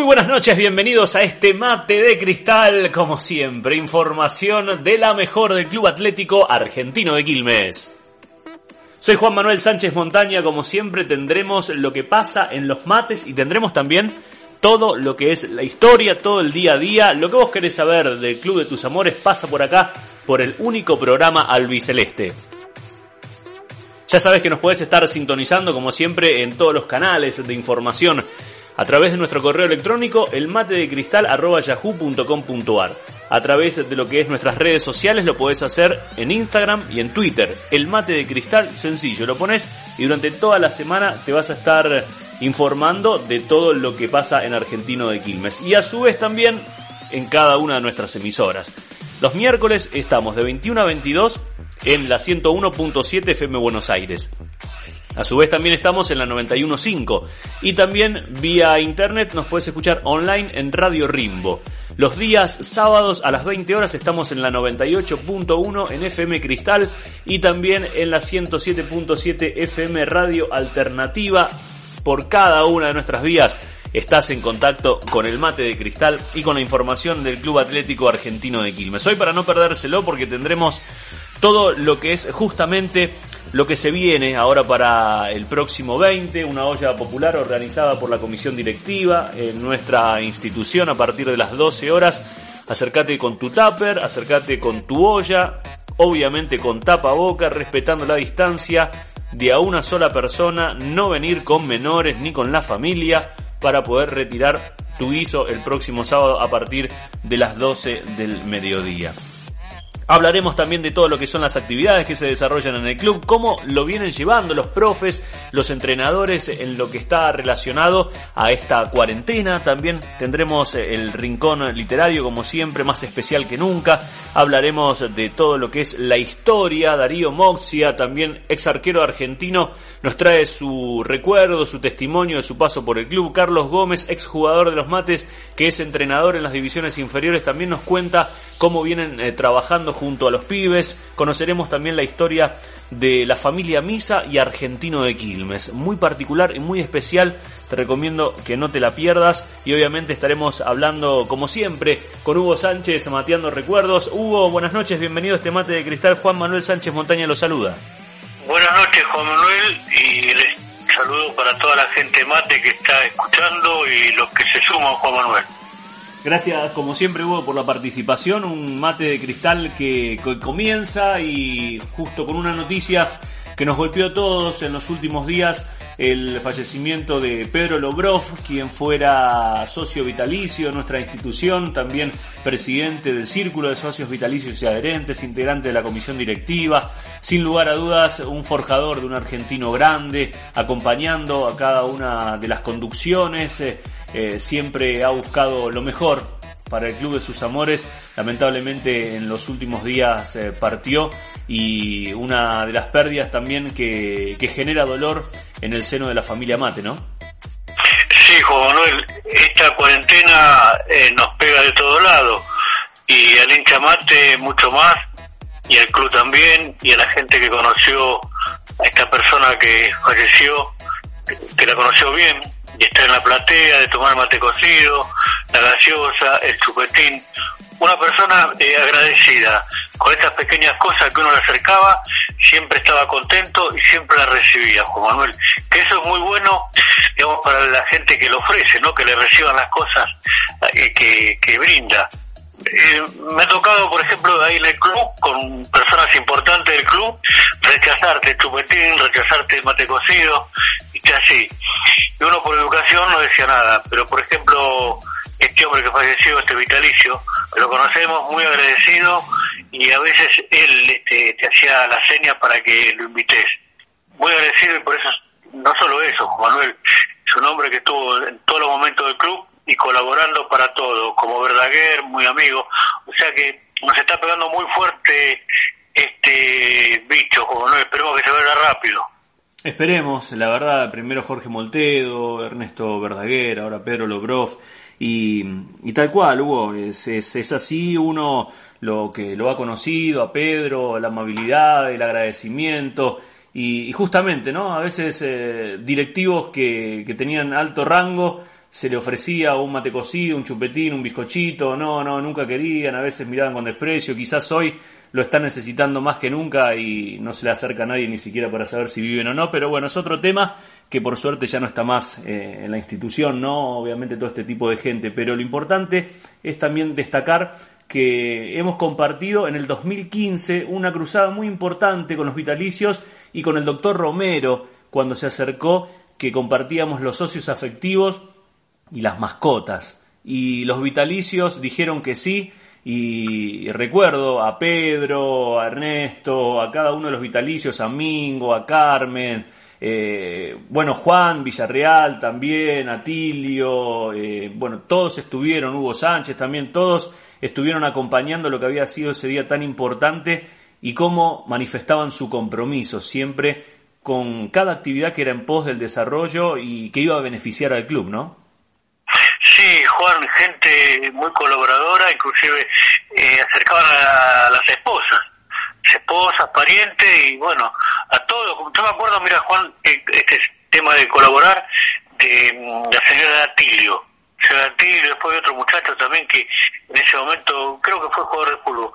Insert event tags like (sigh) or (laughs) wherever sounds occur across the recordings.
Muy buenas noches, bienvenidos a este mate de cristal, como siempre, información de la mejor del Club Atlético Argentino de Quilmes. Soy Juan Manuel Sánchez Montaña, como siempre tendremos lo que pasa en los mates y tendremos también todo lo que es la historia, todo el día a día, lo que vos querés saber del Club de tus Amores pasa por acá, por el único programa Albiceleste. Ya sabes que nos puedes estar sintonizando como siempre en todos los canales de información a través de nuestro correo electrónico elmatedecristal.yahoo.com.ar. A través de lo que es nuestras redes sociales lo podés hacer en Instagram y en Twitter. El mate de cristal, sencillo, lo pones y durante toda la semana te vas a estar informando de todo lo que pasa en Argentino de Quilmes. Y a su vez también en cada una de nuestras emisoras. Los miércoles estamos de 21 a 22 en la 101.7 FM Buenos Aires. A su vez también estamos en la 91.5 y también vía internet nos puedes escuchar online en Radio Rimbo. Los días sábados a las 20 horas estamos en la 98.1 en FM Cristal y también en la 107.7 FM Radio Alternativa. Por cada una de nuestras vías estás en contacto con el mate de cristal y con la información del Club Atlético Argentino de Quilmes. Hoy para no perdérselo porque tendremos todo lo que es justamente lo que se viene ahora para el próximo 20, una olla popular organizada por la comisión directiva en nuestra institución a partir de las 12 horas. Acércate con tu tupper, acércate con tu olla, obviamente con tapa boca, respetando la distancia de a una sola persona, no venir con menores ni con la familia para poder retirar tu guiso el próximo sábado a partir de las 12 del mediodía. Hablaremos también de todo lo que son las actividades que se desarrollan en el club, cómo lo vienen llevando los profes, los entrenadores en lo que está relacionado a esta cuarentena. También tendremos el rincón literario como siempre, más especial que nunca. Hablaremos de todo lo que es la historia. Darío Moxia, también ex arquero argentino, nos trae su recuerdo, su testimonio de su paso por el club. Carlos Gómez, ex jugador de los mates, que es entrenador en las divisiones inferiores, también nos cuenta cómo vienen eh, trabajando junto a los pibes. Conoceremos también la historia de la familia Misa y Argentino de Quilmes. Muy particular y muy especial. Te recomiendo que no te la pierdas. Y obviamente estaremos hablando, como siempre, con Hugo Sánchez, mateando recuerdos. Hugo, buenas noches, bienvenido a este mate de cristal. Juan Manuel Sánchez Montaña lo saluda. Buenas noches, Juan Manuel, y les saludo para toda la gente mate que está escuchando y los que se suman, Juan Manuel. Gracias, como siempre, Hugo, por la participación. Un mate de cristal que, comienza y justo con una noticia que nos golpeó a todos en los últimos días, el fallecimiento de Pedro Lobrov, quien fuera socio vitalicio de nuestra institución, también presidente del Círculo de Socios Vitalicios y Adherentes, integrante de la comisión directiva, sin lugar a dudas un forjador de un argentino grande, acompañando a cada una de las conducciones. Eh, eh, siempre ha buscado lo mejor para el club de sus amores. Lamentablemente en los últimos días eh, partió y una de las pérdidas también que, genera dolor en el seno de la familia Mate, ¿no? Sí, Juan Manuel, esta cuarentena eh, nos pega de todos lados y al hincha Mate mucho más y al club también y a la gente que conoció a esta persona que falleció, que la conoció bien, y estar en la platea, de tomar mate cocido, la gaseosa, el chupetín. Una persona eh, agradecida con estas pequeñas cosas que uno le acercaba, siempre estaba contento y siempre la recibía, Juan Manuel. Que eso es muy bueno, digamos, para la gente que lo ofrece, ¿no? Que le reciban las cosas eh, que, que brinda. Eh, me ha tocado, por ejemplo, ahí en el club, con personas importantes del club, rechazarte chupetín, rechazarte mate cocido, así. Y uno por educación no decía nada, pero por ejemplo, este hombre que falleció, este vitalicio, lo conocemos muy agradecido y a veces él este, te hacía la seña para que lo invites. Muy agradecido y por eso, no solo eso, Juan Manuel, es un hombre que estuvo en todos los momentos del club y colaborando para todo, como Verdaguer, muy amigo, o sea que nos está pegando muy fuerte este bicho, Juan Manuel, esperemos que se vaya rápido. Esperemos, la verdad, primero Jorge Moltedo, Ernesto Verdaguer, ahora Pedro Lobrov, y, y tal cual, Hugo, es, es, así, uno lo que lo ha conocido, a Pedro, la amabilidad, el agradecimiento, y, justamente, ¿no? A veces eh, directivos que, que tenían alto rango, se le ofrecía un mate cocido, un chupetín, un bizcochito, no, no, nunca querían, a veces miraban con desprecio, quizás hoy lo están necesitando más que nunca y no se le acerca a nadie ni siquiera para saber si viven o no, pero bueno, es otro tema que por suerte ya no está más eh, en la institución, ¿no? Obviamente todo este tipo de gente, pero lo importante es también destacar que hemos compartido en el 2015 una cruzada muy importante con los vitalicios y con el doctor Romero cuando se acercó que compartíamos los socios afectivos y las mascotas. Y los vitalicios dijeron que sí, y recuerdo a Pedro, a Ernesto, a cada uno de los vitalicios, a Mingo, a Carmen, eh, bueno, Juan Villarreal también, Atilio, eh, bueno, todos estuvieron, Hugo Sánchez también, todos estuvieron acompañando lo que había sido ese día tan importante y cómo manifestaban su compromiso siempre con cada actividad que era en pos del desarrollo y que iba a beneficiar al club, ¿no? Gente muy colaboradora, inclusive eh, acercaban a, las esposas, esposas, parientes y bueno, a todos. Yo me acuerdo, mira Juan, eh, este tema de colaborar de, la señora Atilio. Señora Atilio, después de otro muchacho también que en ese momento, creo que fue jugador de fútbol,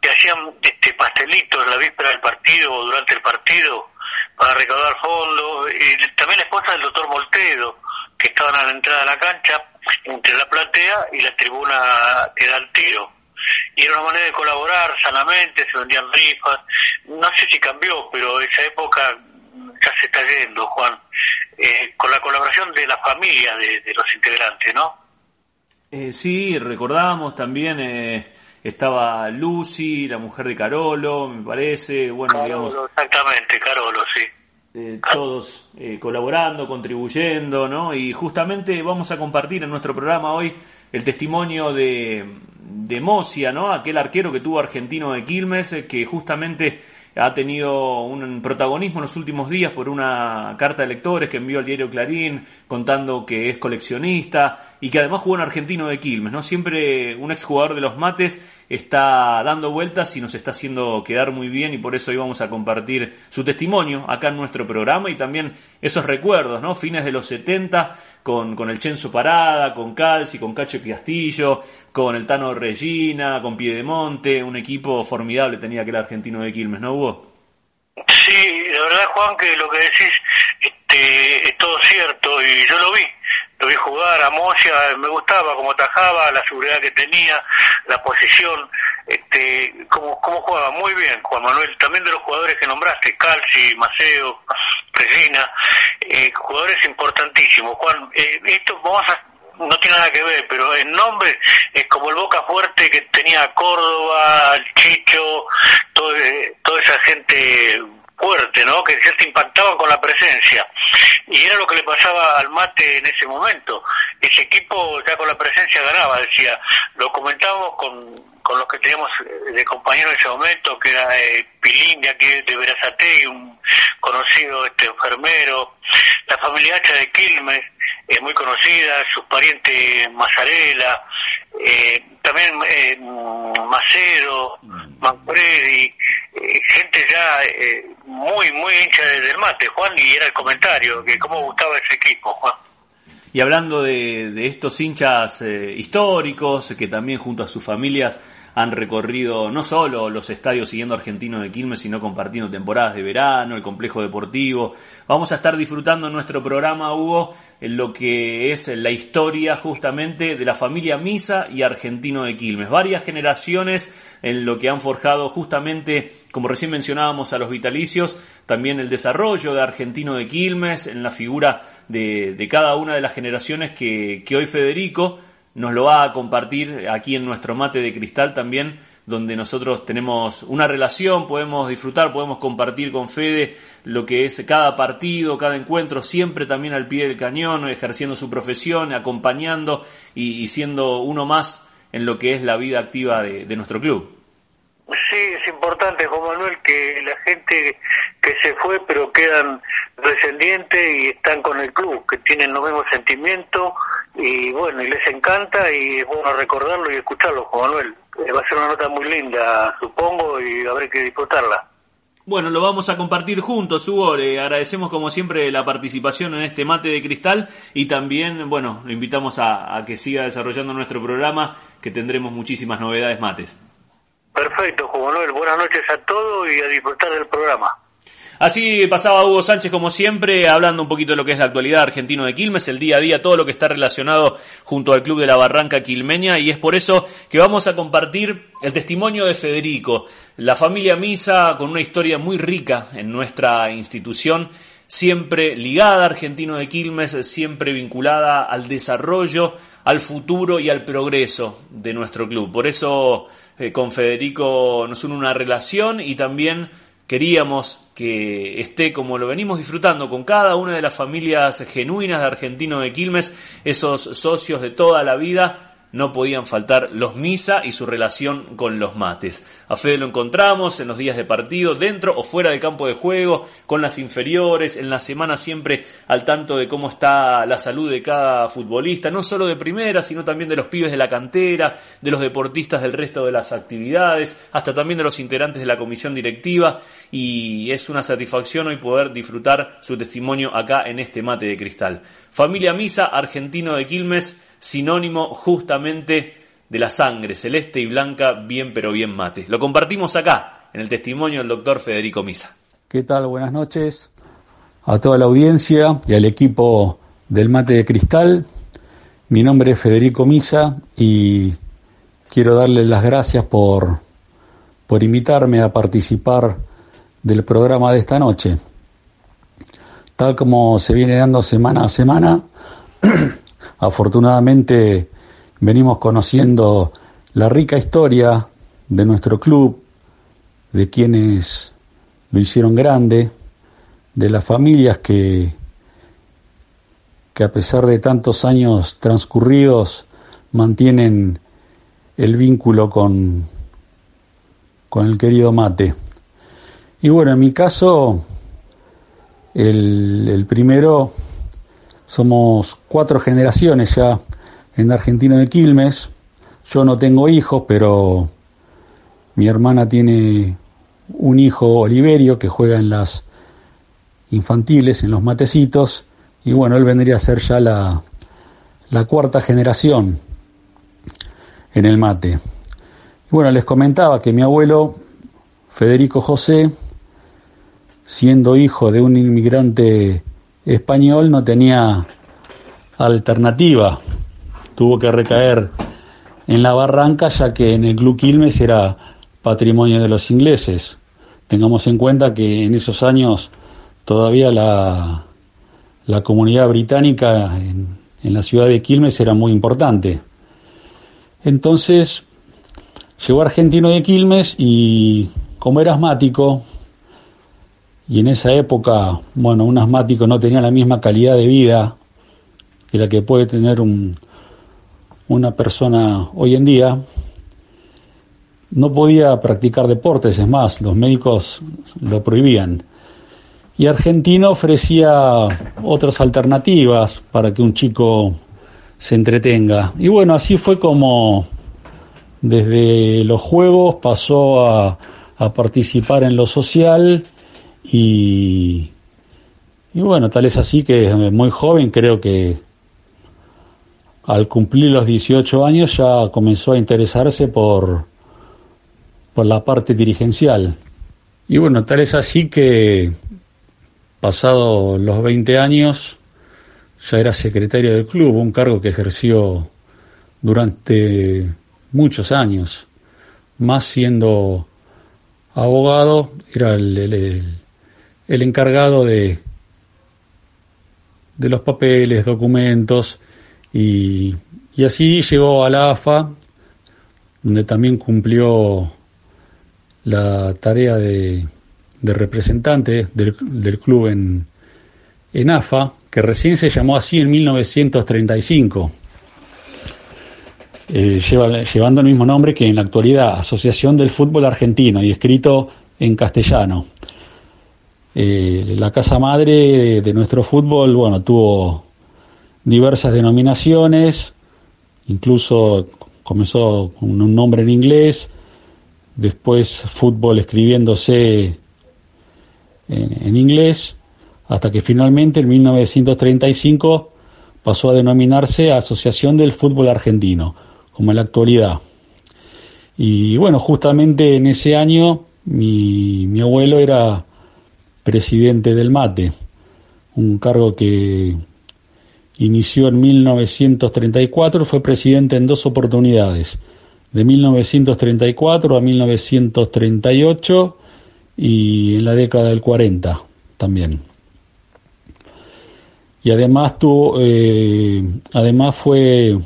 que hacían este pastelitos la víspera del partido o durante el partido para recaudar fondos. Y también la esposa del doctor Moltedo, que estaban a la entrada de la cancha entre la platea y la tribuna que da el tiro. Y era una manera de colaborar sanamente, se vendían rifas. No sé si cambió, pero esa época ya se está yendo, Juan, eh, con la colaboración de la familia de, los integrantes, ¿no? Eh, sí, recordamos también, eh, estaba Lucy, la mujer de Carolo, me parece, bueno, digamos... Exactamente, Carolo, sí. Eh, todos eh, colaborando, contribuyendo, ¿no? Y justamente vamos a compartir en nuestro programa hoy el testimonio de, de Mosia, ¿no? Aquel arquero que tuvo argentino de Quilmes, eh, que justamente ha tenido un protagonismo en los últimos días por una carta de lectores que envió al diario Clarín contando que es coleccionista y que además jugó en Argentino de Quilmes, ¿no? Siempre un exjugador de los mates está dando vueltas y nos está haciendo quedar muy bien y por eso hoy vamos a compartir su testimonio acá en nuestro programa y también esos recuerdos, ¿no? Fines de los 70 con, con el Chenzo Parada, con Calci, con Cacho Castillo, con el Tano Regina, con Piedemonte, un equipo formidable tenía aquel argentino de Quilmes, ¿no hubo? Sí, la verdad Juan que lo que decís este, es todo cierto y yo lo vi, lo vi jugar a Mosia, me gustaba cómo atajaba, la seguridad que tenía, la posición, este, cómo, cómo jugaba, muy bien Juan Manuel, también de los jugadores que nombraste, Calci, Maceo, Regina, eh, jugadores importantísimos. Juan, eh, esto vamos a no tiene nada que ver, pero en nombre es como el Boca Fuerte que tenía Córdoba, Chicho, todo, eh, toda esa gente fuerte, ¿no? Que se impactaban con la presencia. Y era lo que le pasaba al mate en ese momento. Ese equipo ya con la presencia ganaba, decía. Lo comentábamos con, con los que teníamos eh, de compañero en ese momento, que era eh, Pilín de aquí de Verazate, un conocido este enfermero, la familia Hacha de Quilmes, es muy conocida, sus parientes Mazarela, eh, también eh, Macero, Manfredi, eh, gente ya eh, muy, muy hincha del mate, Juan, y era el comentario, que cómo gustaba ese equipo, Juan. Y hablando de, de estos hinchas históricos, que también junto a sus familias han recorrido no solo los estadios siguiendo Argentino de Quilmes, sino compartiendo temporadas de verano, el complejo deportivo. Vamos a estar disfrutando nuestro programa, Hugo, en lo que es la historia justamente de la familia Misa y Argentino de Quilmes. Varias generaciones en lo que han forjado justamente, como recién mencionábamos, a los vitalicios, también el desarrollo de Argentino de Quilmes, en la figura de, cada una de las generaciones que hoy Federico nos lo va a compartir aquí en nuestro mate de cristal también donde nosotros tenemos una relación, podemos disfrutar, podemos compartir con Fede lo que es cada partido, cada encuentro, siempre también al pie del cañón, ejerciendo su profesión, acompañando y, siendo uno más en lo que es la vida activa de nuestro club. Sí, es importante, Juan Manuel, que la gente que se fue pero quedan descendientes y están con el club, que tienen los mismos sentimientos y bueno, y les encanta y es bueno recordarlo y escucharlo, Juan Manuel. Eh, va a ser una nota muy linda, supongo, y habrá que disfrutarla. Bueno, lo vamos a compartir juntos, Hugo. Le agradecemos como siempre la participación en este mate de cristal y también, bueno, lo invitamos a, a que siga desarrollando nuestro programa, que tendremos muchísimas novedades mates. Perfecto, Juan Manuel. Buenas noches a todos y a disfrutar del programa. Así pasaba Hugo Sánchez como siempre, hablando un poquito de lo que es la actualidad argentino de Quilmes, el día a día, todo lo que está relacionado junto al Club de la Barranca Quilmeña y es por eso que vamos a compartir el testimonio de Federico, la familia Misa con una historia muy rica en nuestra institución, siempre ligada a Argentino de Quilmes, siempre vinculada al desarrollo, al futuro y al progreso de nuestro club. Por eso eh, con Federico nos une una relación y también queríamos que esté como lo venimos disfrutando con cada una de las familias genuinas de Argentino de Quilmes, esos socios de toda la vida no podían faltar los misa y su relación con los mates. A Fede lo encontramos en los días de partido, dentro o fuera del campo de juego, con las inferiores, en la semana siempre al tanto de cómo está la salud de cada futbolista, no solo de primera, sino también de los pibes de la cantera, de los deportistas del resto de las actividades, hasta también de los integrantes de la comisión directiva, y es una satisfacción hoy poder disfrutar su testimonio acá en este mate de cristal. Familia Misa, argentino de Quilmes, sinónimo justamente de la sangre celeste y blanca, bien pero bien mate. Lo compartimos acá, en el testimonio del doctor Federico Misa. ¿Qué tal? Buenas noches a toda la audiencia y al equipo del mate de cristal. Mi nombre es Federico Misa y quiero darles las gracias por, por invitarme a participar del programa de esta noche. Tal como se viene dando semana a semana, (clears throat) Afortunadamente venimos conociendo la rica historia de nuestro club, de quienes lo hicieron grande, de las familias que, que a pesar de tantos años transcurridos mantienen el vínculo con, con el querido mate. Y bueno, en mi caso, el, el primero somos cuatro generaciones ya en Argentino de Quilmes. Yo no tengo hijos, pero mi hermana tiene un hijo Oliverio que juega en las infantiles, en los matecitos, y bueno, él vendría a ser ya la, la cuarta generación en el mate. Bueno, les comentaba que mi abuelo, Federico José, siendo hijo de un inmigrante español no tenía alternativa. Tuvo que recaer en la barranca ya que en el Club Quilmes era patrimonio de los ingleses. Tengamos en cuenta que en esos años todavía la, la comunidad británica en, en la ciudad de Quilmes era muy importante. Entonces llegó argentino de Quilmes y como era asmático, y en esa época, bueno, un asmático no tenía la misma calidad de vida que la que puede tener un, una persona hoy en día. No podía practicar deportes, es más, los médicos lo prohibían. Y Argentina ofrecía otras alternativas para que un chico se entretenga. Y bueno, así fue como desde los juegos pasó a, a participar en lo social y, y bueno, tal es así que muy joven, creo que al cumplir los 18 años ya comenzó a interesarse por, por la parte dirigencial. Y bueno, tal es así que pasado los 20 años ya era secretario del club, un cargo que ejerció durante muchos años, más siendo abogado, era el, el encargado de, de los papeles, documentos, y, y así llegó a la AFA, donde también cumplió la tarea de, representante del, club en, en AFA, que recién se llamó así en 1935, eh, llevando el mismo nombre que en la actualidad, Asociación del Fútbol Argentino, y escrito en castellano. Eh, la casa madre de, nuestro fútbol, bueno, tuvo diversas denominaciones, incluso comenzó con un nombre en inglés, después fútbol escribiéndose en, inglés, hasta que finalmente en 1935 pasó a denominarse Asociación del Fútbol Argentino, como en la actualidad. Y bueno, justamente en ese año mi, mi abuelo era presidente del MATE, un cargo que inició en 1934, fue presidente en dos oportunidades, de 1934 a 1938 y en la década del 40 también. Y además, tuvo, eh, además fue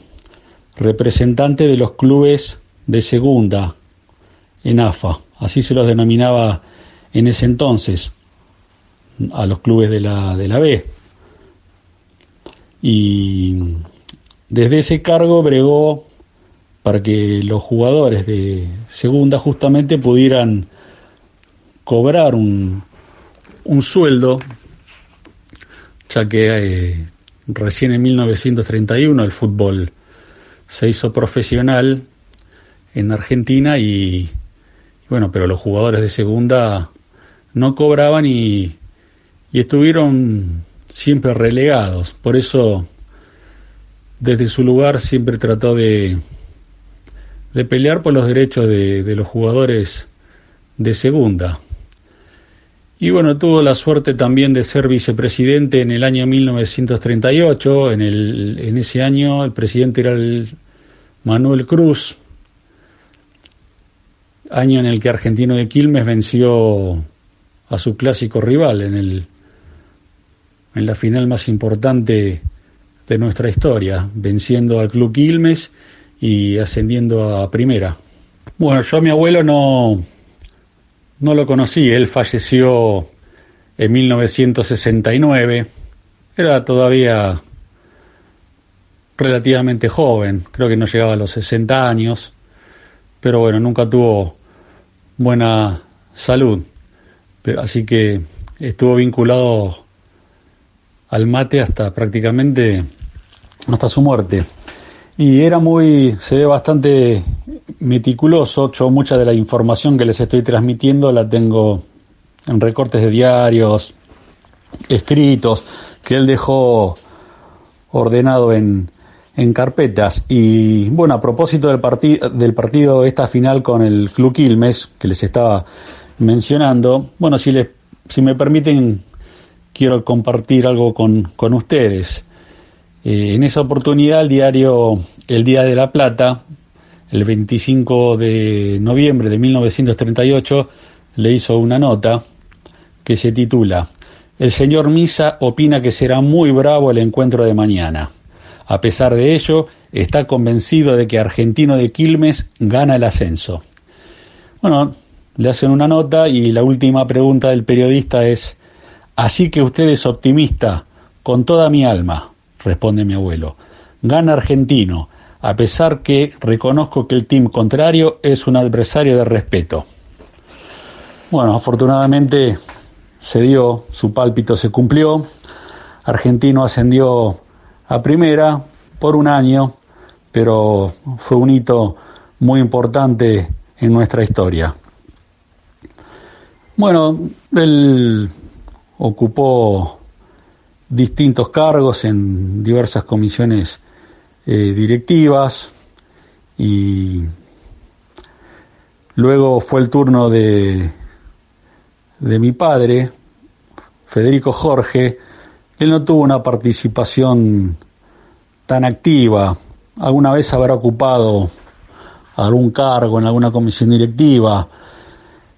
representante de los clubes de segunda en AFA, así se los denominaba en ese entonces, a los clubes de la, de la B. Y desde ese cargo bregó para que los jugadores de segunda justamente pudieran cobrar un, un sueldo, ya que eh, recién en 1931 el fútbol se hizo profesional en Argentina y bueno, pero los jugadores de segunda no cobraban y, y estuvieron siempre relegados. Por eso desde su lugar siempre trató de de pelear por los derechos de, los jugadores de segunda. Y bueno, tuvo la suerte también de ser vicepresidente en el año 1938. En, el, en ese año el presidente era el Manuel Cruz, año en el que Argentino de Quilmes venció a su clásico rival en, el, en la final más importante de nuestra historia, venciendo al Club Quilmes y ascendiendo a primera. Bueno, yo a mi abuelo no, no lo conocí, él falleció en 1969, era todavía relativamente joven, creo que no llegaba a los 60 años, pero bueno, nunca tuvo buena salud, así que estuvo vinculado al mate hasta prácticamente hasta su muerte y era muy, se ve bastante meticuloso. Yo mucha de la información que les estoy transmitiendo la tengo en recortes de diarios, escritos, que él dejó ordenado en, en carpetas. Y bueno, a propósito del, del partido, esta final con el Club Quilmes, que les estaba mencionando, bueno, si, les, si me permiten, quiero compartir algo con, con ustedes. Eh, en esa oportunidad el diario El Día de la Plata, el 25 de noviembre de 1938, le hizo una nota que se titula El señor Misa opina que será muy bravo el encuentro de mañana. A pesar de ello, está convencido de que Argentino de Quilmes gana el ascenso. Bueno, le hacen una nota y la última pregunta del periodista es, así que usted es optimista, con toda mi alma responde mi abuelo. Gana Argentino, a pesar que reconozco que el team contrario es un adversario de respeto. Bueno, afortunadamente se dio, su pálpito se cumplió. Argentino ascendió a primera por un año, pero fue un hito muy importante en nuestra historia. Bueno, él ocupó distintos cargos en diversas comisiones eh, directivas y luego fue el turno de, de mi padre, Federico Jorge, él no tuvo una participación tan activa, alguna vez habrá ocupado algún cargo en alguna comisión directiva,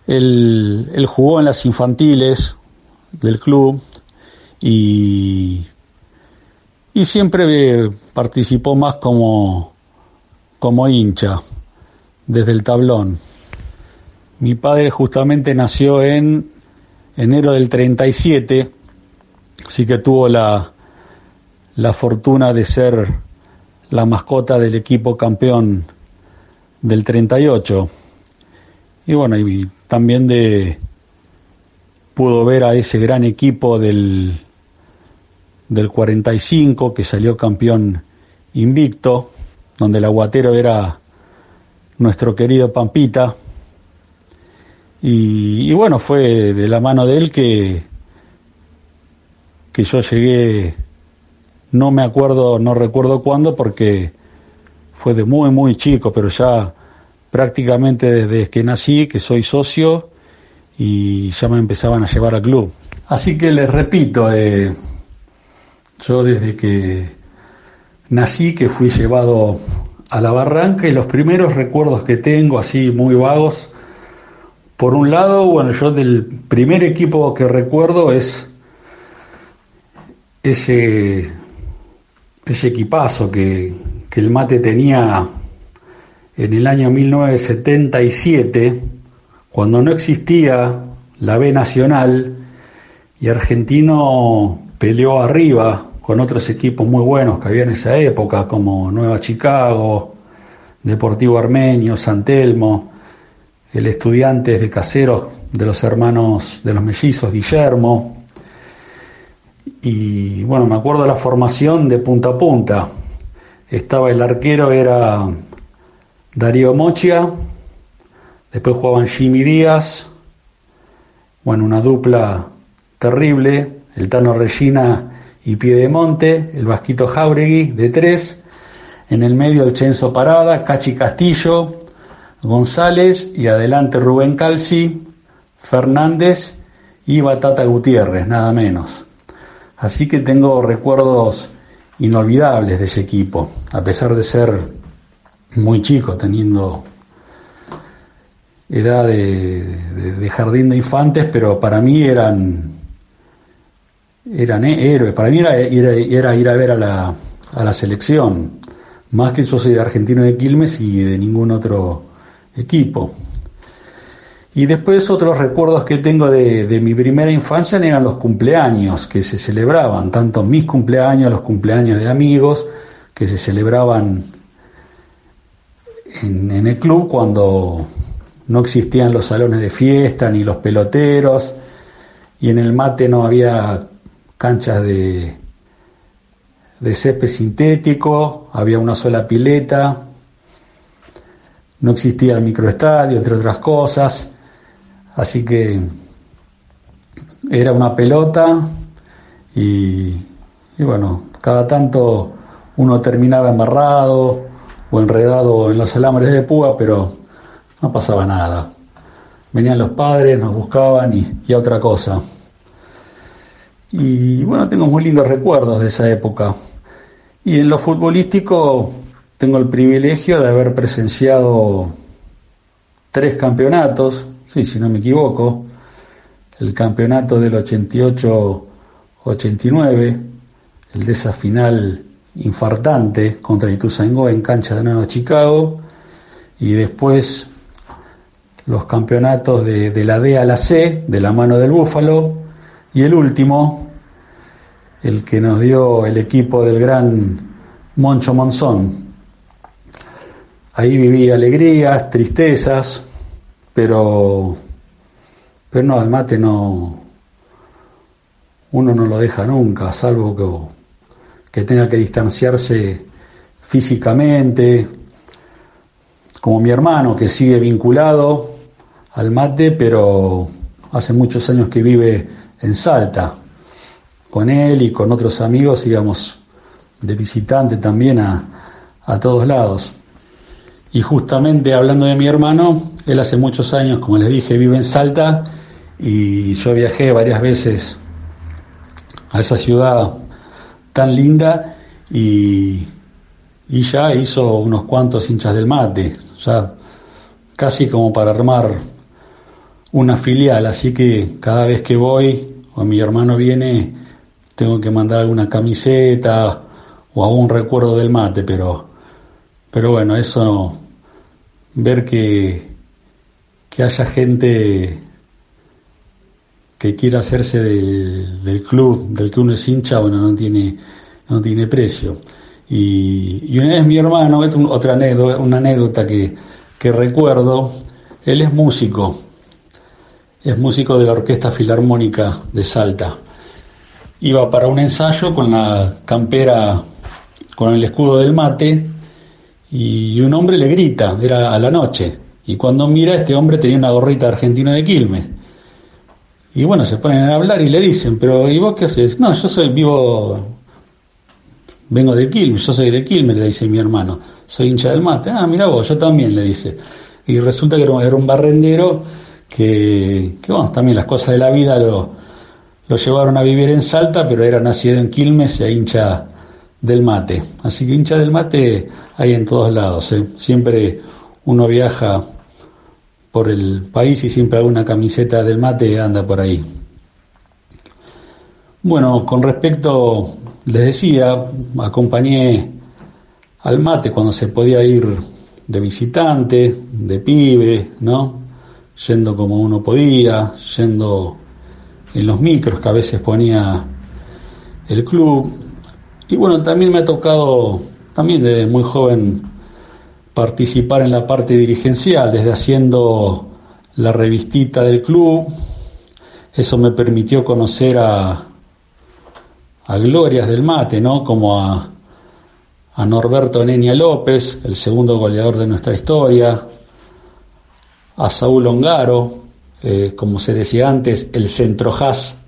él, él jugó en las infantiles del club, y, y siempre participó más como, como hincha desde el tablón. Mi padre justamente nació en enero del 37, así que tuvo la, la fortuna de ser la mascota del equipo campeón del 38. Y bueno, y también de pudo ver a ese gran equipo del, del 45 que salió campeón invicto, donde el aguatero era nuestro querido Pampita. Y, bueno, fue de la mano de él que, que yo llegué, no me acuerdo, no recuerdo cuándo, porque fue de muy, muy chico, pero ya prácticamente desde que nací, que soy socio, y ya me empezaban a llevar al club. Así que les repito, eh, yo desde que nací, que fui llevado a la barranca y los primeros recuerdos que tengo, así muy vagos, por un lado, bueno, yo del primer equipo que recuerdo es ese, ese equipazo que, que el mate tenía en el año 1977, cuando no existía la B Nacional y Argentino peleó arriba con otros equipos muy buenos que había en esa época, como Nueva Chicago, Deportivo Armenio, San Telmo, el Estudiantes de Caseros de los hermanos de los mellizos Guillermo. Y bueno, me acuerdo la formación de punta a punta. Estaba el arquero, era Darío Mochia, después jugaban Jimmy Díaz, bueno, una dupla terrible, el Tano Regina y Piedemonte, el Vasquito Jauregui de tres, en el medio el Chenzo Parada, Cachi Castillo, González y adelante Rubén Calci, Fernández y Batata Gutiérrez, nada menos. Así que tengo recuerdos inolvidables de ese equipo, a pesar de ser muy chico, teniendo edad de, jardín de infantes, pero para mí eran eran héroes, para mí era, era, ir a ver a la, a la selección, más que yo soy de argentino de Quilmes y de ningún otro equipo. Y después otros recuerdos que tengo de, de, mi primera infancia eran los cumpleaños que se celebraban, tanto mis cumpleaños, los cumpleaños de amigos, que se celebraban en, el club cuando no existían los salones de fiesta ni los peloteros y en el mate no había canchas de, de césped sintético, había una sola pileta, no existía el microestadio, entre otras cosas, así que era una pelota y, y bueno, cada tanto uno terminaba embarrado o enredado en los alambres de púa, pero no pasaba nada. Venían los padres, nos buscaban y, a otra cosa. Y bueno, tengo muy lindos recuerdos de esa época. Y en lo futbolístico tengo el privilegio de haber presenciado tres campeonatos, sí, si no me equivoco, el campeonato del 88-89, el de esa final infartante contra Ituzaingó en cancha de Nueva Chicago y después los campeonatos de, la D a la C de la mano del Búfalo y el último el que nos dio el equipo del gran Moncho Monzón. Ahí viví alegrías, tristezas, pero, pero no, el mate no, uno no lo deja nunca, salvo que que tenga que distanciarse físicamente, como mi hermano que sigue vinculado al mate, pero hace muchos años que vive en Salta. Con él y con otros amigos íbamos de visitante también a, a todos lados. Y justamente hablando de mi hermano, él hace muchos años, como les dije, vive en Salta y yo viajé varias veces a esa ciudad tan linda y, y ya hizo unos cuantos hinchas del mate, ya casi como para armar una filial, así que cada vez que voy o mi hermano viene tengo que mandar alguna camiseta o algún recuerdo del mate, pero pero bueno, eso ver que que haya gente que quiera hacerse del, club del que uno es hincha, bueno, no tiene, no tiene precio. Y, una vez mi hermano, otra anécdota, una anécdota que, que recuerdo, él es músico, es músico de la Orquesta Filarmónica de Salta. Iba para un ensayo con la campera, con el escudo del mate, y un hombre le grita, era a la noche, y cuando mira, este hombre tenía una gorrita argentina de Quilmes. Y bueno, se ponen a hablar y le dicen, pero ¿y vos qué haces? No, yo soy vivo, vengo de Quilmes, yo soy de Quilmes, le dice mi hermano, soy hincha del mate. Ah, mira vos, yo también, le dice. Y resulta que era un barrendero que, bueno, también las cosas de la vida lo, lo llevaron a vivir en Salta, pero era nacido en Quilmes y hincha del mate. Así que hincha del mate hay en todos lados. ¿eh? Siempre uno viaja por el país y siempre alguna camiseta del mate anda por ahí. Bueno, con respecto, les decía, acompañé al mate cuando se podía ir de visitante, de pibe, ¿no? Yendo como uno podía, yendo en los micros que a veces ponía el club. Y bueno, también me ha tocado, también desde muy joven, participar en la parte dirigencial, desde haciendo la revistita del club. Eso me permitió conocer a, a glorias del mate, ¿no? Como a, a Norberto Nenia López, el segundo goleador de nuestra historia, a Saúl Ongaro, eh, como se decía antes, el centrojaz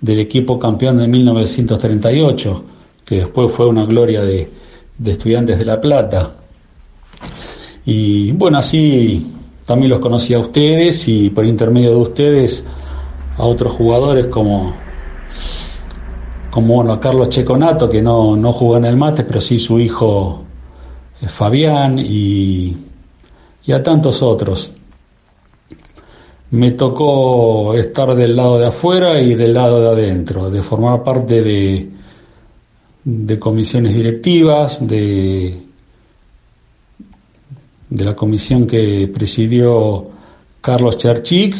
del equipo campeón de 1938, que después fue una gloria de, de estudiantes de La Plata. Y bueno, así también los conocí a ustedes y por intermedio de ustedes a otros jugadores como, como bueno, a Carlos Checonato, que no, no jugó en el mate, pero sí su hijo eh, Fabián y, y a tantos otros. Me tocó estar del lado de afuera y del lado de adentro, de formar parte de, de comisiones directivas, de de la comisión que presidió Carlos Charchik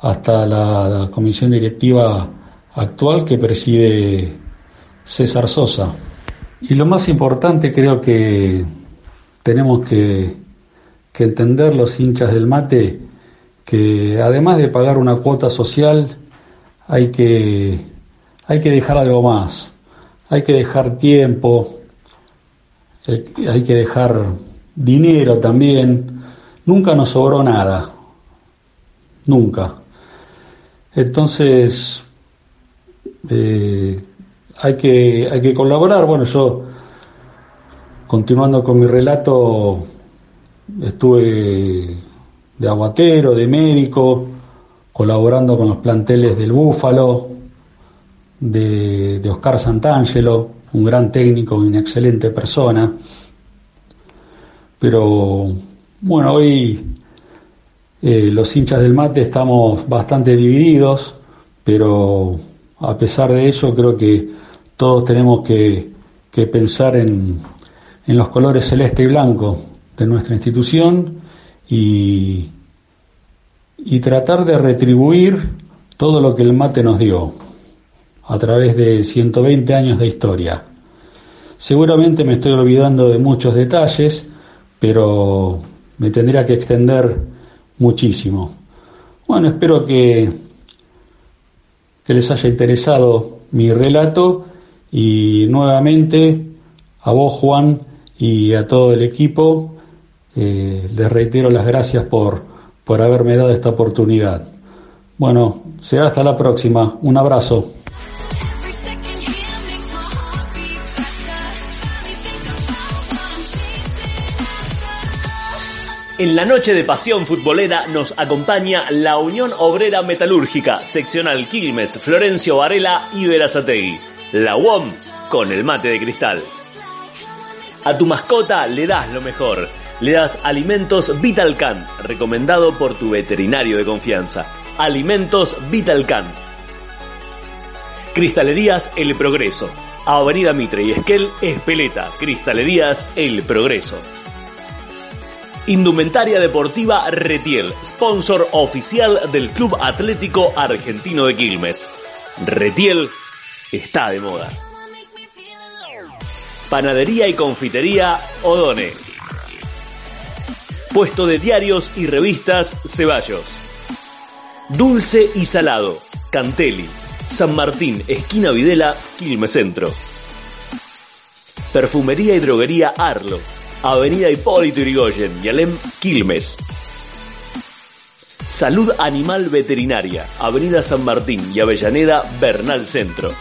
hasta la, comisión directiva actual que preside César Sosa. Y lo más importante creo que tenemos que, que entender los hinchas del mate que además de pagar una cuota social hay que, hay que dejar algo más, hay que dejar tiempo, hay que dejar dinero también, nunca nos sobró nada, nunca. Entonces, eh, hay, que, hay que colaborar. Bueno, yo, continuando con mi relato, estuve de aguatero, de médico, colaborando con los planteles del Búfalo, de, de Oscar Santangelo, un gran técnico y una excelente persona. Pero bueno, hoy eh, los hinchas del mate estamos bastante divididos, pero a pesar de ello creo que todos tenemos que, pensar en, en, los colores celeste y blanco de nuestra institución y, y tratar de retribuir todo lo que el mate nos dio a través de 120 años de historia. Seguramente me estoy olvidando de muchos detalles, pero me tendría que extender muchísimo. Bueno, espero que, que les haya interesado mi relato y nuevamente a vos Juan y a todo el equipo les reitero las gracias por, por haberme dado esta oportunidad. Bueno, será hasta la próxima. Un abrazo. En la noche de pasión futbolera nos acompaña la Unión Obrera Metalúrgica, seccional Quilmes, Florencio Varela y Verazategui. La UOM con el mate de cristal. A tu mascota le das lo mejor. Le das alimentos Vitalcan, recomendado por tu veterinario de confianza. Alimentos Vitalcan. Cristalerías El Progreso. Avenida Mitre y Esquel, Espeleta. Cristalerías El Progreso. Indumentaria Deportiva Retiel, sponsor oficial del Club Atlético Argentino de Quilmes. Retiel está de moda. Panadería y confitería Odone. Puesto de diarios y revistas Ceballos. Dulce y salado. Cantelli. San Martín, esquina Videla, Quilmes Centro. Perfumería y droguería Arlo. Avenida Hipólito Yrigoyen, Yalem, Quilmes. Salud Animal Veterinaria, Avenida San Martín y Avellaneda, Bernal Centro.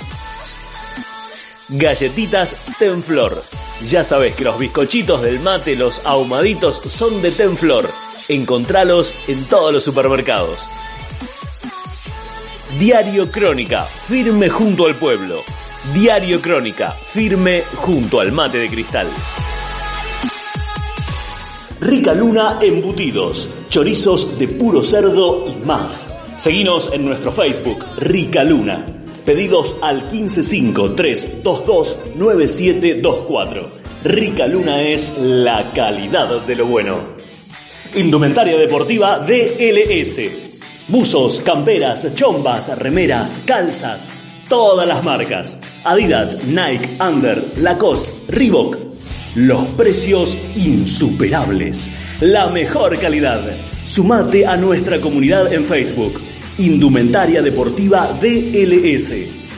Galletitas Tenflor. Ya sabes que los bizcochitos del mate, los ahumaditos, son de Tenflor. Encontralos en todos los supermercados. Diario Crónica, firme junto al pueblo. Diario Crónica, firme junto al mate de cristal. Rica Luna Embutidos, chorizos de puro cerdo y más. Seguinos en nuestro Facebook, Rica Luna. Pedidos al 155-322-9724. Rica Luna es la calidad de lo bueno. Indumentaria Deportiva DLS. Buzos, camperas, chombas, remeras, calzas. Todas las marcas. Adidas, Nike, Under, Lacoste, Reebok. Los precios insuperables. La mejor calidad. Sumate a nuestra comunidad en Facebook. Indumentaria Deportiva DLS.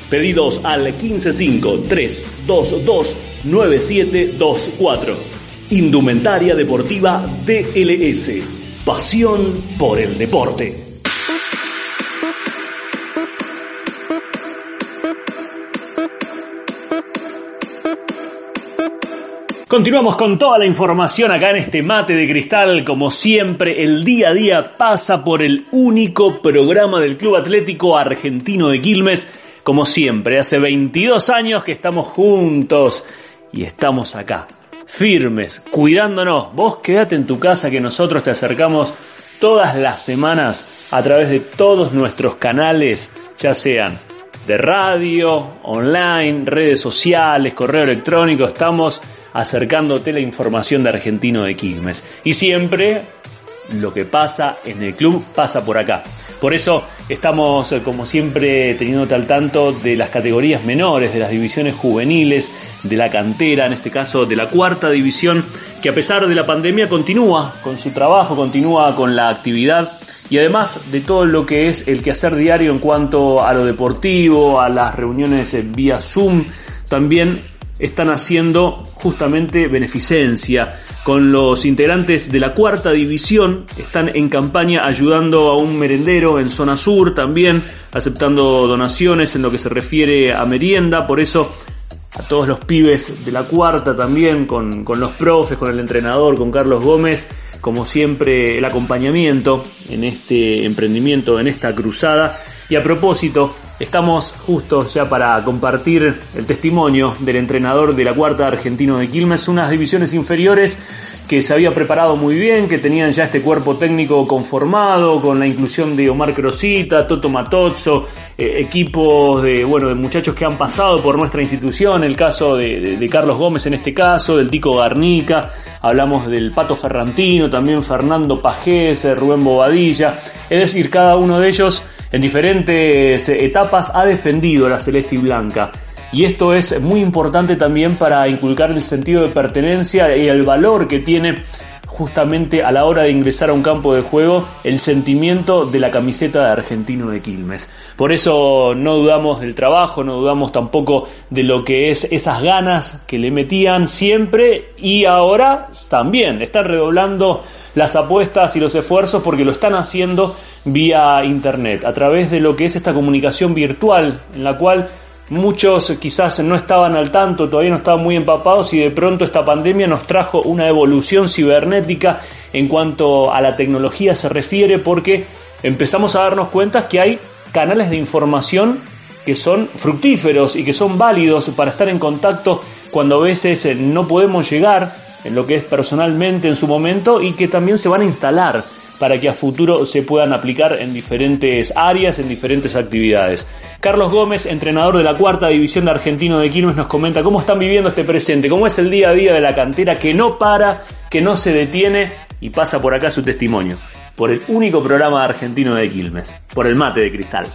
Pedidos al 155-322-9724. Indumentaria Deportiva DLS. Pasión por el deporte. Continuamos con toda la información acá en este mate de cristal. Como siempre, el día a día pasa por el único programa del Club Atlético Argentino de Quilmes. Como siempre, hace 22 años que estamos juntos y estamos acá, firmes, cuidándonos. Vos quédate en tu casa que nosotros te acercamos todas las semanas a través de todos nuestros canales, ya sean de radio, online, redes sociales, correo electrónico. Estamos acercándote la información de Argentino de Quilmes. Y siempre lo que pasa en el club pasa por acá. Por eso estamos, eh, como siempre, teniéndote al tanto de las categorías menores, de las divisiones juveniles, de la cantera, en este caso de la cuarta división, que a pesar de la pandemia continúa con su trabajo, continúa con la actividad y además de todo lo que es el quehacer diario en cuanto a lo deportivo, a las reuniones vía Zoom, también están haciendo justamente beneficencia. Con los integrantes de la cuarta división están en campaña ayudando a un merendero en zona sur también, aceptando donaciones en lo que se refiere a merienda. Por eso a todos los pibes de la cuarta también, con, con los profes, con el entrenador, con Carlos Gómez, como siempre el acompañamiento en este emprendimiento, en esta cruzada. Y a propósito, Estamos justos ya para compartir el testimonio del entrenador de la cuarta argentino de Quilmes, unas divisiones inferiores que se había preparado muy bien, que tenían ya este cuerpo técnico conformado, con la inclusión de Omar Crosita, Toto Matozzo, eh, equipos de, bueno, de muchachos que han pasado por nuestra institución, el caso de, de, Carlos Gómez en este caso, del Tico Garnica, hablamos del Pato Ferrantino, también Fernando Pajés, Rubén Bobadilla, es decir, cada uno de ellos en diferentes etapas ha defendido la celeste y blanca. Y esto es muy importante también para inculcar el sentido de pertenencia y el valor que tiene justamente a la hora de ingresar a un campo de juego el sentimiento de la camiseta de argentino de Quilmes. Por eso no dudamos del trabajo, no dudamos tampoco de lo que es esas ganas que le metían siempre y ahora también están redoblando las apuestas y los esfuerzos porque lo están haciendo vía internet, a través de lo que es esta comunicación virtual, en la cual muchos quizás no estaban al tanto, todavía no estaban muy empapados y de pronto esta pandemia nos trajo una evolución cibernética en cuanto a la tecnología se refiere porque empezamos a darnos cuenta que hay canales de información que son fructíferos y que son válidos para estar en contacto cuando a veces no podemos llegar en lo que es personalmente en su momento y que también se van a instalar para que a futuro se puedan aplicar en diferentes áreas, en diferentes actividades. Carlos Gómez, entrenador de la cuarta división de Argentino de Quilmes, nos comenta cómo están viviendo este presente, cómo es el día a día de la cantera que no para, que no se detiene y pasa por acá su testimonio, por el único programa argentino de Quilmes, por el mate de cristal.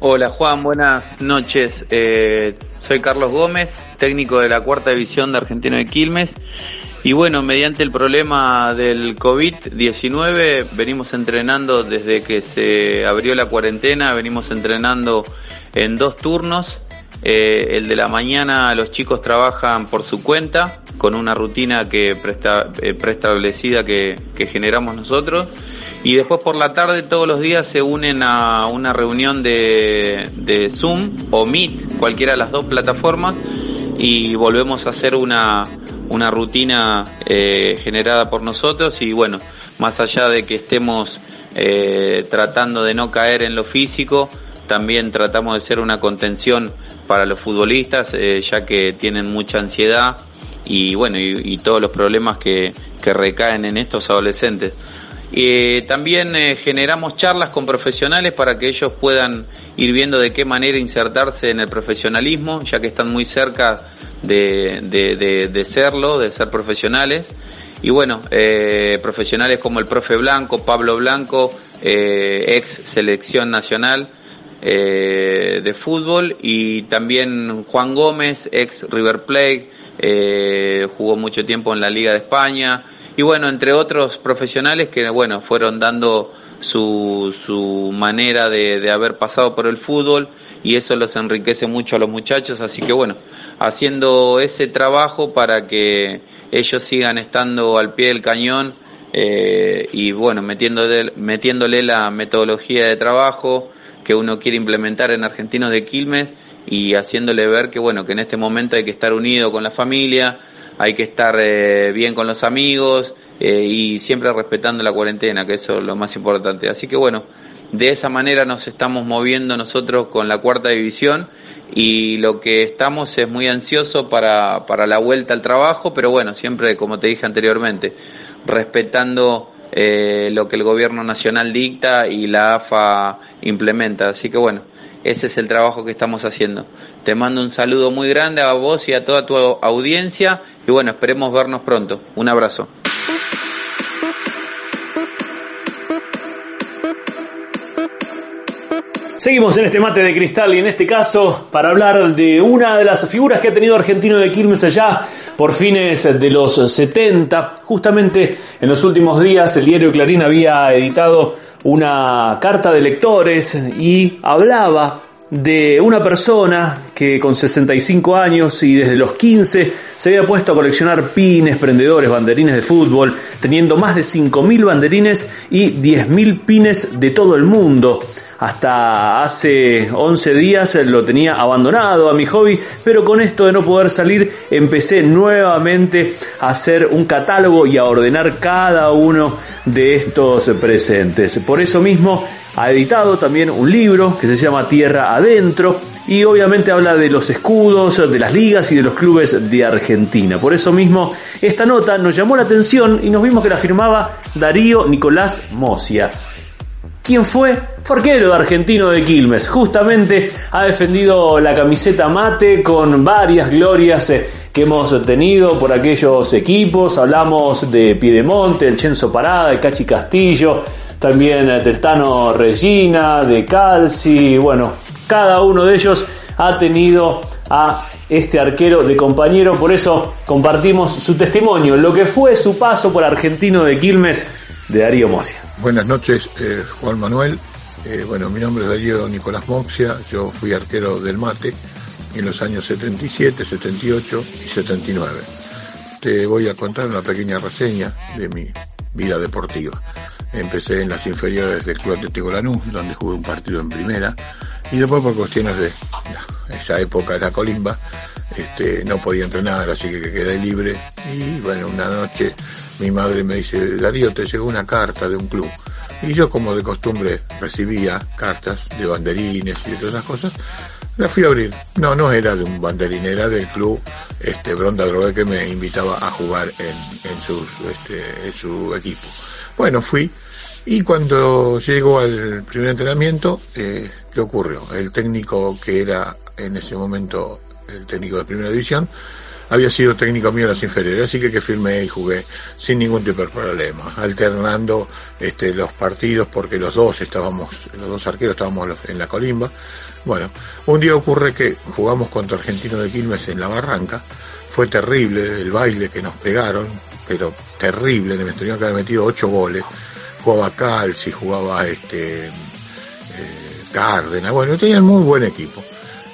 Hola Juan, buenas noches. Eh, soy Carlos Gómez, técnico de la cuarta división de Argentino de Quilmes. Y bueno, mediante el problema del COVID-19 venimos entrenando desde que se abrió la cuarentena, venimos entrenando en dos turnos. Eh, el de la mañana los chicos trabajan por su cuenta con una rutina que eh, preestablecida que, generamos nosotros y después por la tarde todos los días se unen a una reunión de Zoom o Meet, cualquiera de las dos plataformas y volvemos a hacer una, una rutina eh, generada por nosotros y bueno, más allá de que estemos eh, tratando de no caer en lo físico, también tratamos de ser una contención para los futbolistas, eh, ya que tienen mucha ansiedad y bueno, y, todos los problemas que, que, recaen en estos adolescentes. Eh, también eh, generamos charlas con profesionales para que ellos puedan ir viendo de qué manera insertarse en el profesionalismo, ya que están muy cerca de, de, de, serlo, de ser profesionales. Y bueno, profesionales como el profe Blanco, Pablo Blanco, ex selección nacional, eh, de fútbol y también Juan Gómez, ex River Plate, eh, jugó mucho tiempo en la Liga de España y bueno, entre otros profesionales que bueno, fueron dando su, su manera de, de haber pasado por el fútbol y eso los enriquece mucho a los muchachos, así que bueno, haciendo ese trabajo para que ellos sigan estando al pie del cañón eh, y bueno, metiéndole, metiéndole la metodología de trabajo, que uno quiere implementar en Argentinos de Quilmes y haciéndole ver que bueno, que en este momento hay que estar unido con la familia, hay que estar eh, bien con los amigos eh, y siempre respetando la cuarentena, que eso es lo más importante. Así que bueno, de esa manera nos estamos moviendo nosotros con la cuarta división y lo que estamos es muy ansioso para, para la vuelta al trabajo, pero bueno, siempre como te dije anteriormente, respetando eh, lo que el gobierno nacional dicta y la AFA implementa. Así que bueno, ese es el trabajo que estamos haciendo. Te mando un saludo muy grande a vos y a toda tu audiencia y bueno, esperemos vernos pronto. Un abrazo. Seguimos en este mate de cristal y en este caso para hablar de una de las figuras que ha tenido Argentino de Quilmes allá por fines de los 70. Justamente en los últimos días el diario Clarín había editado una carta de lectores y hablaba de una persona que con 65 años y desde los 15 se había puesto a coleccionar pines, prendedores, banderines de fútbol, teniendo más de 5.000 banderines y 10.000 pines de todo el mundo hasta hace 11 días lo tenía abandonado a mi hobby, pero con esto de no poder salir empecé nuevamente a hacer un catálogo y a ordenar cada uno de estos presentes. Por eso mismo ha editado también un libro que se llama Tierra Adentro y obviamente habla de los escudos, de las ligas y de los clubes de Argentina. Por eso mismo esta nota nos llamó la atención y nos vimos que la firmaba Darío Nicolás Mosia. ¿Quién fue? Forquero Argentino de Quilmes. Justamente ha defendido la camiseta mate con varias glorias eh, que hemos tenido por aquellos equipos. Hablamos de Piedemonte, el Chenzo Parada, de Cachi Castillo, también del Tano Regina, de Calci. Bueno, cada uno de ellos ha tenido a este arquero de compañero. Por eso compartimos su testimonio, lo que fue su paso por Argentino de Quilmes de Darío Mosia. Buenas noches, eh, Juan Manuel. Eh, bueno, mi nombre es Darío Nicolás Moxia, yo fui arquero del mate en los años 77, 78 y 79. Te voy a contar una pequeña reseña de mi vida deportiva. Empecé en las inferiores del Club Atlético Lanús, donde jugué un partido en primera, y después por cuestiones de esa época de la colimba, este, no podía entrenar, así que quedé libre, y bueno, una noche mi madre me dice, Darío, te llegó una carta de un club. Y yo, como de costumbre, recibía cartas de banderines y de todas esas cosas. La fui a abrir. No, no era de un banderín, era del club este, Bronda Drogue que me invitaba a jugar en, en, este, en su equipo. Bueno, fui. Y cuando llego al primer entrenamiento, eh, ¿qué ocurrió? El técnico que era en ese momento el técnico de primera división, había sido técnico mío en las inferiores, así que que firmé y jugué sin ningún tipo de problema, alternando este, los partidos porque los dos estábamos, los dos arqueros estábamos en la colimba. Bueno, un día ocurre que jugamos contra Argentino de Quilmes en la Barranca, fue terrible el baile que nos pegaron, pero terrible, me tenían que haber metido ocho goles, jugaba Calci, jugaba este eh, Cárdenas, bueno, tenían muy buen equipo.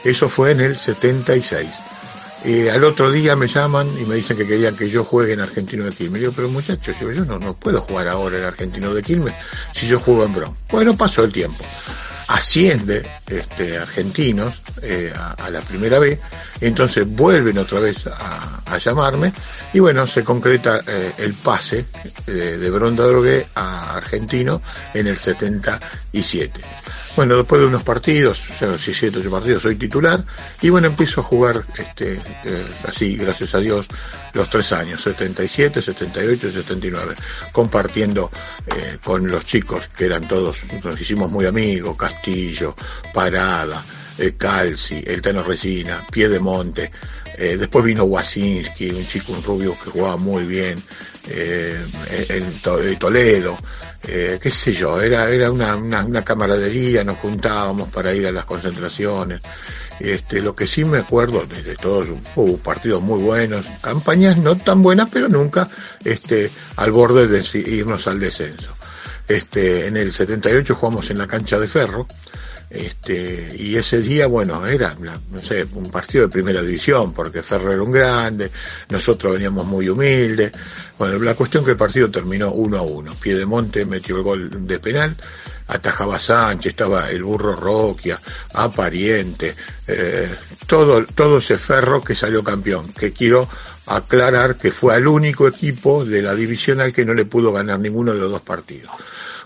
Eso fue en el 76. Eh, al otro día me llaman y me dicen que querían que yo juegue en Argentino de Quilmes. Yo, pero muchachos, yo, no, no puedo jugar ahora en Argentino de Quilmes si yo juego en Bron. Bueno, pasó el tiempo. Asciende este, argentinos eh, a, la primera vez, entonces vuelven otra vez a, llamarme y bueno, se concreta eh, el pase de Bronda Drogué a Argentino en el 77. Bueno, después de unos partidos, si siete, ocho partidos, soy titular y bueno, empiezo a jugar este, eh, así, gracias a Dios, los tres años, 77, 78 y 79, compartiendo eh, con los chicos que eran todos, nos hicimos muy amigos, Castillo, Parada, eh, Calci, El Tano Resina, Piedemonte, eh, después vino Wasinski, un chico, un rubio que jugaba muy bien, eh, en Toledo, eh, qué sé yo, era, era una, camaradería, nos juntábamos para ir a las concentraciones. Este, lo que sí me acuerdo de, todos, hubo partidos muy buenos, campañas no tan buenas, pero nunca este, al borde de irnos al descenso. Este, en el 78 jugamos en la cancha de Ferro, este, y ese día, bueno, era, no sé, un partido de primera división, porque Ferro era un grande, nosotros veníamos muy humildes. Bueno, la cuestión que el partido terminó uno a uno. Piedemonte metió el gol de penal, atajaba Sánchez, estaba el burro Roquia, Apariente, eh, todo, ese Ferro que salió campeón, que quiero aclarar que fue al único equipo de la división al que no le pudo ganar ninguno de los dos partidos.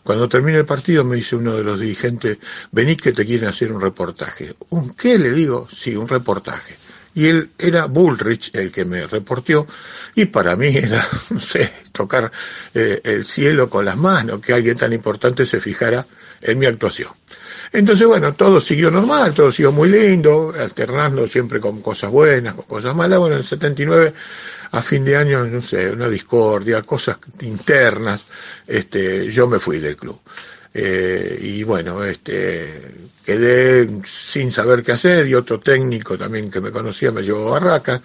Cuando termina el partido me dice uno de los dirigentes, vení que te quieren hacer un reportaje. ¿Un qué? Le digo, sí, un reportaje. Y él era Bullrich el que me reportió y para mí era, (laughs) no sé, tocar eh, el cielo con las manos, que alguien tan importante se fijara en mi actuación. Entonces, bueno, todo siguió normal, todo siguió muy lindo, alternando siempre con cosas buenas, con cosas malas. Bueno, en el 79 a fin de año, no sé, una discordia, cosas internas, este, yo me fui del club. Eh, y bueno, este, quedé sin saber qué hacer y otro técnico también que me conocía me llevó a Barracas,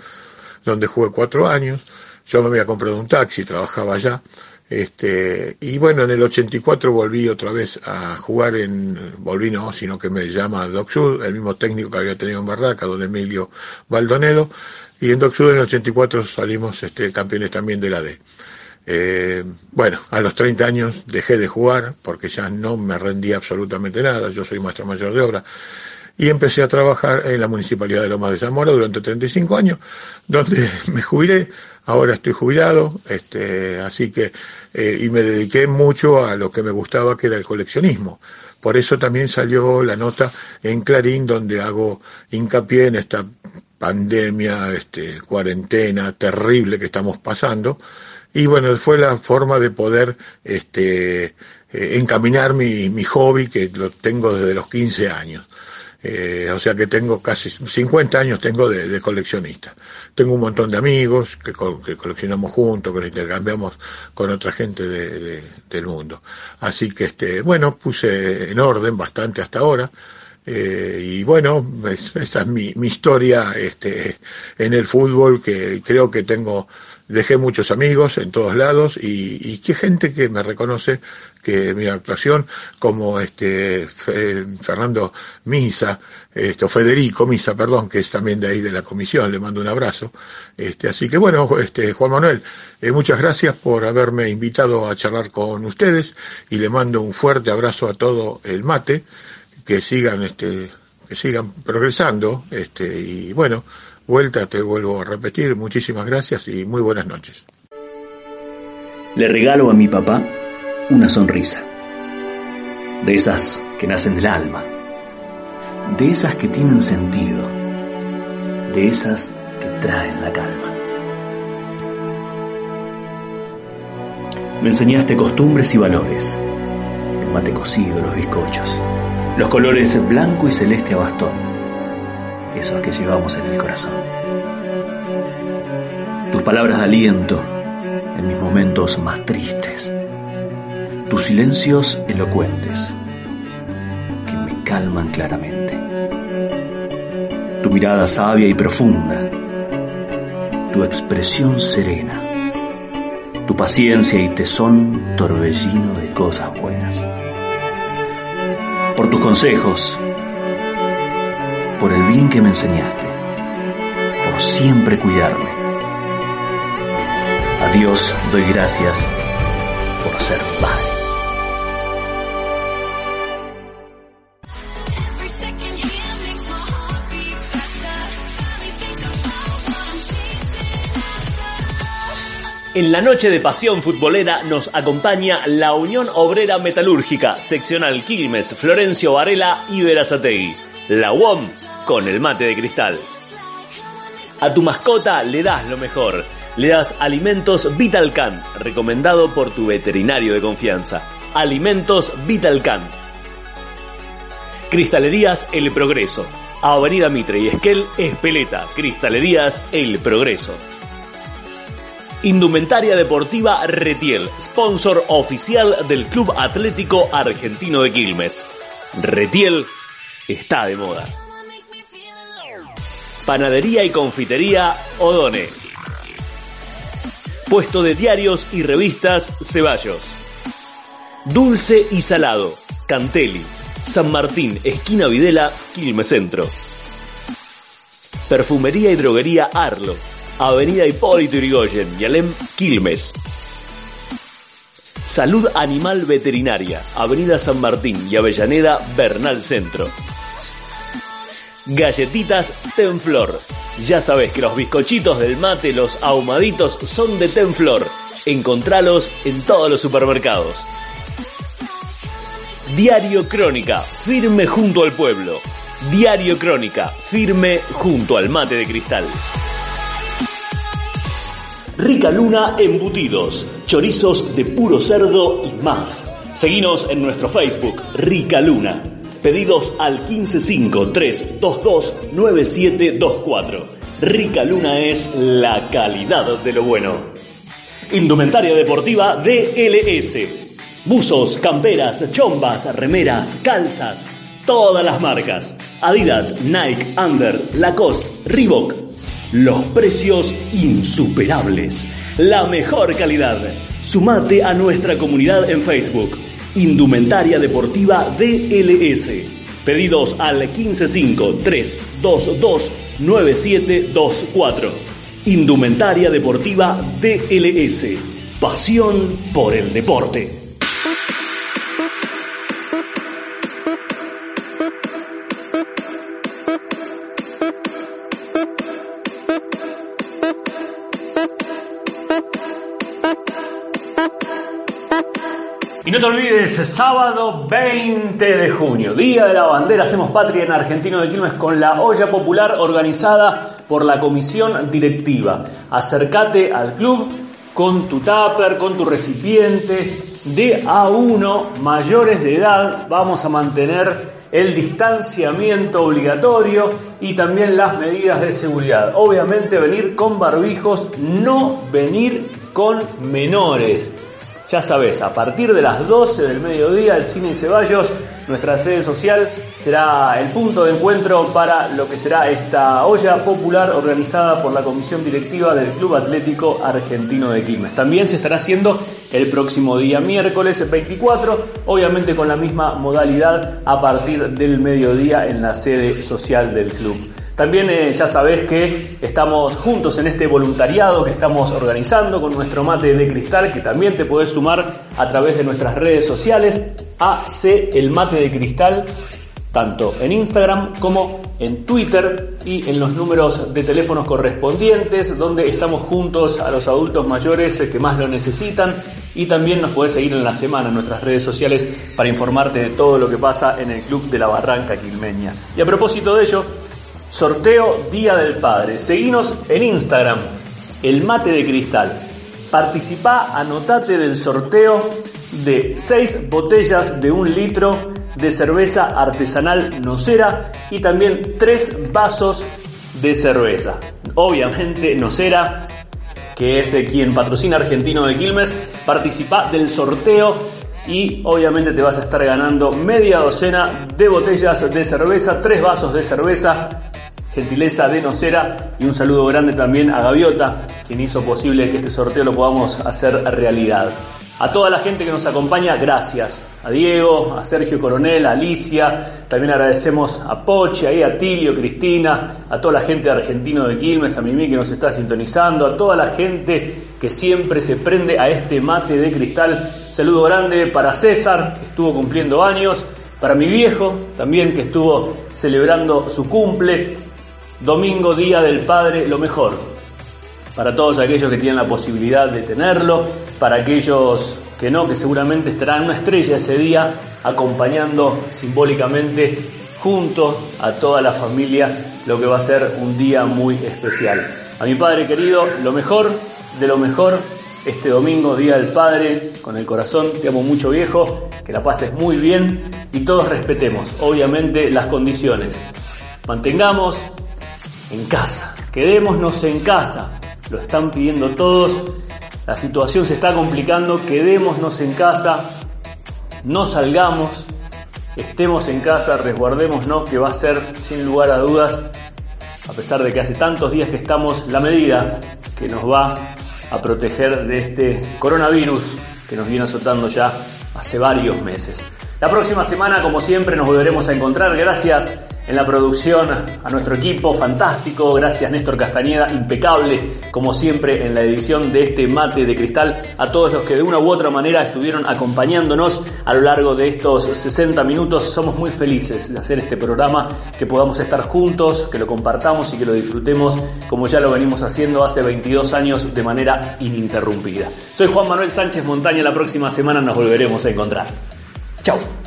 donde jugué cuatro años. Yo me había comprado un taxi, trabajaba allá. Este, y bueno, en el 84 volví otra vez a jugar en, volví no, sino que me llama Doc Sud, el mismo técnico que había tenido en Barraca, don Emilio Baldonedo, y en Doc en el 84 salimos este, campeones también de la D. Eh, bueno, a los 30 años dejé de jugar porque ya no me rendía absolutamente nada, yo soy maestro mayor de obra, y empecé a trabajar en la Municipalidad de Lomas de Zamora durante 35 años, donde (laughs) me jubilé, ahora estoy jubilado, este, así que, eh, y me dediqué mucho a lo que me gustaba, que era el coleccionismo. Por eso también salió la nota en Clarín, donde hago hincapié en esta pandemia, este, cuarentena terrible que estamos pasando. Y bueno, fue la forma de poder este, eh, encaminar mi, mi hobby que lo tengo desde los 15 años. Eh, o sea que tengo casi 50 años tengo de, coleccionista. Tengo un montón de amigos que, coleccionamos juntos, que intercambiamos con otra gente de, del mundo. Así que este, bueno, puse en orden bastante hasta ahora. Eh, y bueno, esta es mi, mi historia este, en el fútbol, que creo que tengo, dejé muchos amigos en todos lados y, y qué gente que me reconoce que mi actuación, como este Fernando Misa, este, Federico Misa, perdón, que es también de ahí de la comisión, le mando un abrazo. Este, así que bueno, este, Juan Manuel, eh, muchas gracias por haberme invitado a charlar con ustedes y le mando un fuerte abrazo a todo el mate que sigan este que sigan progresando este y bueno vuelta te vuelvo a repetir muchísimas gracias y muy buenas noches. Le regalo a mi papá una sonrisa de esas que nacen del alma de esas que tienen sentido de esas que traen la calma. Me enseñaste costumbres y valores el mate cocido los bizcochos los colores blanco y celeste a bastón, esos que llevamos en el corazón. palabras de aliento en mis momentos más tristes, tus silencios elocuentes que me calman claramente, tu mirada sabia y profunda, tu expresión serena, tu paciencia y tesón torbellino de cosas buenas. Por tus consejos, por el bien que me enseñaste, por siempre cuidarme. A Dios doy gracias por ser padre. En la noche de pasión futbolera nos acompaña la Unión Obrera Metalúrgica, seccional Quilmes, Florencio Varela y Verazategui. La UOM con el mate de cristal. A tu mascota le das lo mejor. Le das Alimentos Vitalcan, recomendado por tu veterinario de confianza. Alimentos Vitalcan. Cristalerías El Progreso. Avenida Mitre y Esquel, Espeleta. Cristalerías El Progreso. Indumentaria Deportiva Retiel, sponsor oficial del Club Atlético Argentino de Quilmes. Retiel está de moda. Panadería y confitería Odone. Puesto de diarios y revistas Ceballos. Dulce y salado, Cantelli, San Martín, esquina Videla, Quilmes Centro. Perfumería y droguería Arlo, Avenida Hipólito Yrigoyen, Yalem, Quilmes. Salud Animal Veterinaria, Avenida San Martín y Avellaneda, Bernal Centro. Galletitas Tenflor. Ya sabes que los bizcochitos del mate, los ahumaditos, son de Tenflor. Encontralos en todos los supermercados. Diario Crónica, firme junto al pueblo. Diario Crónica, firme junto al mate de cristal. Rica Luna Embutidos, chorizos de puro cerdo y más. Seguinos en nuestro Facebook, Rica Luna. Pedidos al 155-322-9724. Rica Luna es la calidad de lo bueno. Indumentaria deportiva DLS. Buzos, camperas, chombas, remeras, calzas. Todas las marcas. Adidas, Nike, Under, Lacoste, Reebok. Los precios insuperables. La mejor calidad. Sumate a nuestra comunidad en Facebook. Indumentaria Deportiva DLS. Pedidos al 155-322-9724. Indumentaria Deportiva DLS. Pasión por el deporte. Y no te olvides, sábado 20 de junio, Día de la Bandera, hacemos patria en Argentino de Quilmes con la olla popular organizada por la comisión directiva. Acércate al club con tu tupper, con tu recipiente de A1 mayores de edad. Vamos a mantener el distanciamiento obligatorio y también las medidas de seguridad. Obviamente venir con barbijos, no venir con menores. Ya sabes, a partir de las 12 del mediodía, el Cine y Ceballos, nuestra sede social, será el punto de encuentro para lo que será esta olla popular organizada por la comisión directiva del Club Atlético Argentino de Quilmes. También se estará haciendo el próximo día miércoles 24, obviamente con la misma modalidad a partir del mediodía en la sede social del club. También eh, ya sabés que estamos juntos en este voluntariado que estamos organizando con nuestro mate de cristal, que también te podés sumar a través de nuestras redes sociales, AC el mate de cristal, tanto en Instagram como en Twitter y en los números de teléfonos correspondientes, donde estamos juntos a los adultos mayores que más lo necesitan y también nos podés seguir en la semana en nuestras redes sociales para informarte de todo lo que pasa en el Club de la Barranca Quilmeña. Y a propósito de ello, Sorteo Día del Padre. Seguinos en Instagram, el mate de cristal. Participá, anotate del sorteo de 6 botellas de un litro de cerveza artesanal Nocera y también 3 vasos de cerveza. Obviamente Nocera que es eh, quien patrocina Argentino de Quilmes, participa del sorteo y obviamente te vas a estar ganando media docena de botellas de cerveza, tres vasos de cerveza, gentileza de Nocera y un saludo grande también a Gaviota, quien hizo posible que este sorteo lo podamos hacer realidad. A toda la gente que nos acompaña, gracias. A Diego, a Sergio Coronel, a Alicia, también agradecemos a Poche, a Tilio, Cristina, a toda la gente de Argentino de Quilmes, a Mimi que nos está sintonizando, a toda la gente que siempre se prende a este mate de cristal. Saludo grande para César, que estuvo cumpliendo años, para mi viejo también que estuvo celebrando su cumple, domingo, Día del Padre, lo mejor. Para todos aquellos que tienen la posibilidad de tenerlo, para aquellos que no, que seguramente estarán una estrella ese día acompañando simbólicamente junto a toda la familia lo que va a ser un día muy especial. A mi padre querido, lo mejor de lo mejor este domingo, Día del Padre, con el corazón, te amo mucho viejo, que la pases muy bien y todos respetemos, obviamente, las condiciones. Mantengamos en casa, quedémonos en casa, lo están pidiendo todos. La situación se está complicando, quedémonos en casa, no salgamos, estemos en casa, resguardémonos, que va a ser sin lugar a dudas, a pesar de que hace tantos días que estamos, la medida que nos va a proteger de este coronavirus que nos viene azotando ya hace varios meses. La próxima semana, como siempre, nos volveremos a encontrar. Gracias en la producción, a nuestro equipo fantástico, gracias Néstor Castañeda, impecable como siempre en la edición de este mate de cristal, a todos los que de una u otra manera estuvieron acompañándonos a lo largo de estos 60 minutos, somos muy felices de hacer este programa, que podamos estar juntos, que lo compartamos y que lo disfrutemos como ya lo venimos haciendo hace 22 años de manera ininterrumpida. Soy Juan Manuel Sánchez Montaña, la próxima semana nos volveremos a encontrar. Chao.